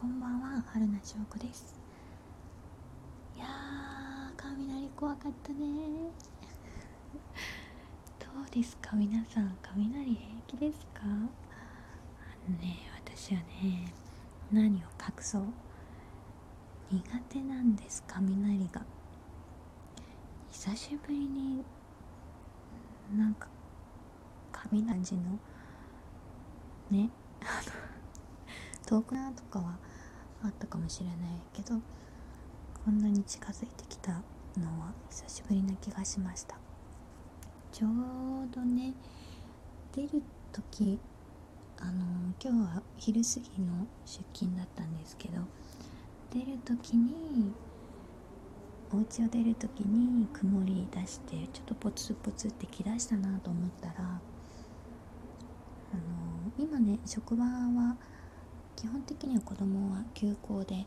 こんばんは春名翔子です。いやー雷怖かったね。どうですか？皆さん雷平気ですか？あのね私はね何を隠そう？苦手なんです雷が。久しぶりになんか雷の？ね？あの遠くなとかはあったかもしれないけどこんなに近づいてきたのは久しぶりな気がしました。ちょうどね出る時あの今日は昼過ぎの出勤だったんですけど出る時にお家を出る時に曇り出してちょっとポツポツって来だしたなと思ったらあの今ね職場は基本的には子供は休校で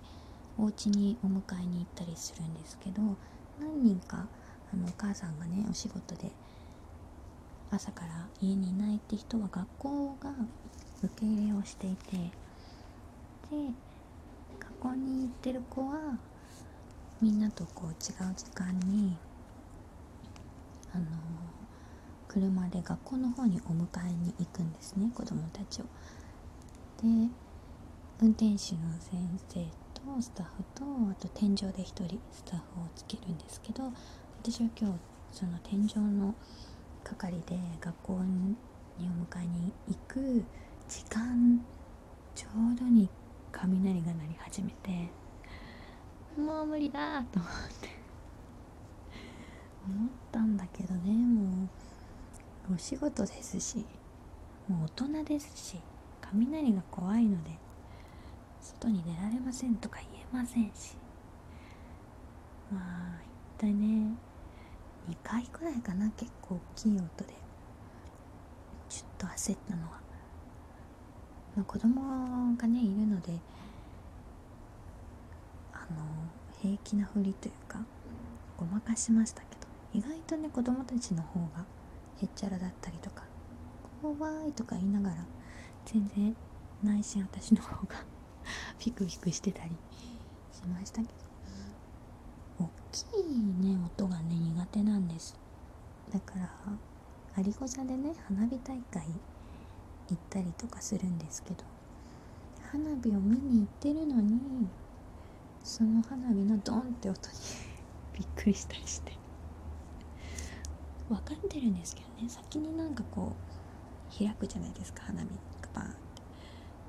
お家にお迎えに行ったりするんですけど何人かあのお母さんがねお仕事で朝から家にいないって人は学校が受け入れをしていてで学校に行ってる子はみんなとこう違う時間にあの車で学校の方にお迎えに行くんですね子供たちを。で運転手の先生とスタッフとあと天井で1人スタッフをつけるんですけど私は今日その天井の係で学校にお迎えに行く時間ちょうどに雷が鳴り始めてもう無理だと思って思ったんだけどねもうお仕事ですしもう大人ですし雷が怖いので外に出られませんとか言えませんし。まあ一体ね2回くらいかな結構大きい音で。ちょっと焦ったのは、まあ、子供がねいるのであの平気なふりというかごまかしましたけど。意外とね子供たちの方がへっちゃらだったりとか怖いとか言いながら全然内心私の方がピクピクしてたりしましたけど大きいね音がね苦手なんです。だから有子座でね花火大会行ったりとかするんですけど花火を見に行ってるのにその花火のドンって音にびっくりしたりして。分かってるんですけどね。先になんかこう開くじゃないですか花火。って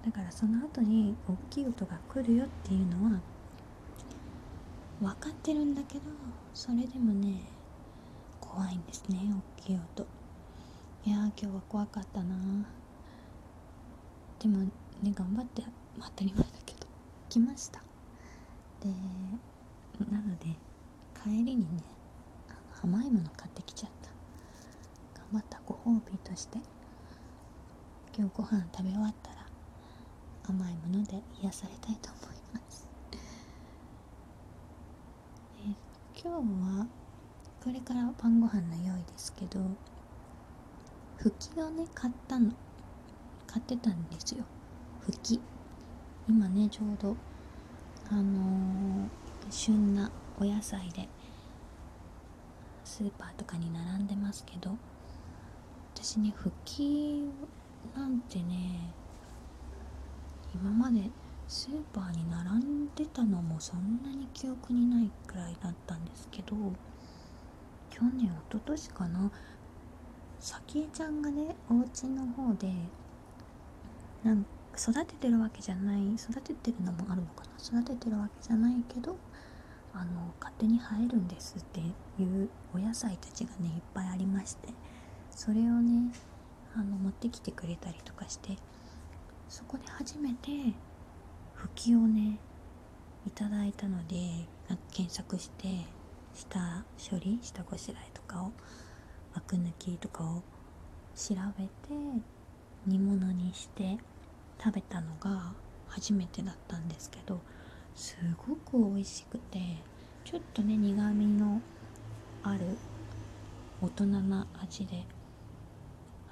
だからその後に大きい音が来るよっていうのは分かってるんだけどそれでもね怖いんですね大きい音。いや今日は怖かったな。でもね頑張って当たり前だけど来ました。でなので帰りにね甘いもの買ってきちゃった。頑張ったご褒美として今日ご飯食べ終わったら甘いもので癒されたいと思います。え今日はこれから晩ご飯の用意ですけどふきをね買ったの。買ってたんですよ。ふき。今ねちょうどあのー、旬なお野菜でスーパーとかに並んでますけど私ねふきなんてね今までスーパーに並んでたのもそんなに記憶にないくらいだったんですけど去年一昨年かな。早紀江ちゃんがねお家の方でなん育ててるわけじゃない育ててるのもあるのかな。育ててるわけじゃないけどあの勝手に生えるんですっていうお野菜たちがねいっぱいありましてそれをねあの持ってきてくれたりとかしてそこで初めて拭きをねいただいたので検索して下処理下ごしらえとかをアク抜きとかを調べて煮物にして食べたのが初めてだったんですけどすごく美味しくてちょっとね苦みのある大人な味で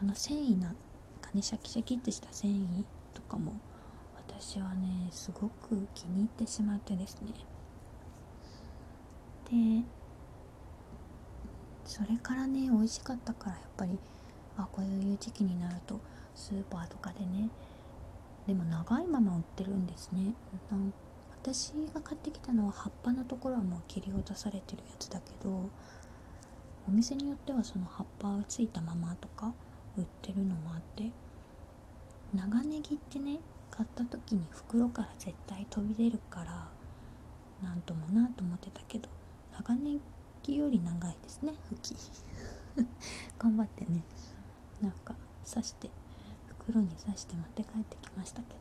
あの繊維なかねシャキシャキってした繊維とかも私はねすごく気に入ってしまってですね。でそれからね美味しかったからやっぱりあこういう時期になるとスーパーとかでねでも長いまま売ってるんですね。私が買ってきたのは葉っぱのところはもう切り落とされてるやつだけどお店によってはその葉っぱがついたままとか売ってるのもあって長ネギってね買った時に袋から絶対飛び出るからなんともなと思ってたけど長ネギより長いですね吹き 頑張ってね。なんか刺して袋に刺して持って帰ってきましたけど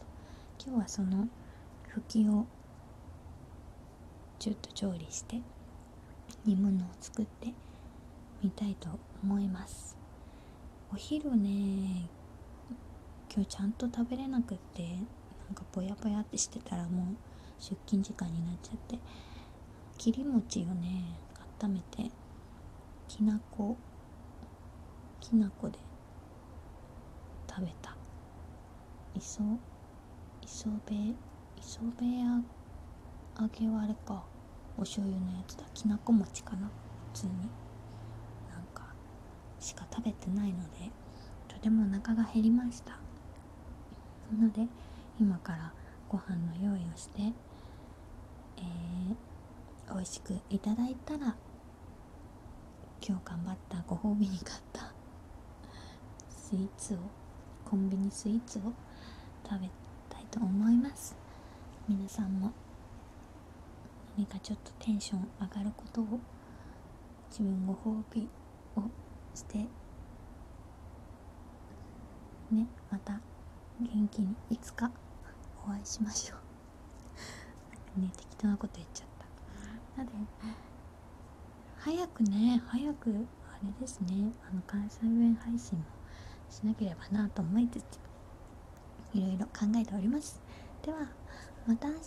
今日はその吹きをちょっと調理して煮物を作ってみたいと思います。お昼ね今日ちゃんと食べれなくってなんかぼやぼやってしてたらもう出勤時間になっちゃって切り餅をね温めてきなこきなこで食べた。磯磯辺磯辺揚げはあれかお醤油のやつだ。きなこ餅かな普通に。なんかしか食べてないのでとてもお腹が減りました。なので今からご飯の用意をして、えー、美味しくいただいたら今日頑張ったご褒美に買ったスイーツをコンビニスイーツを食べたいと思います。皆さんも何かちょっとテンション上がることを自分ご褒美をしてねまた元気にいつかお会いしましょう。ね適当なこと言っちゃった。なので早くね早くあれですねあの関西弁配信もしなければなと思いつついろいろ考えております。ではまた明日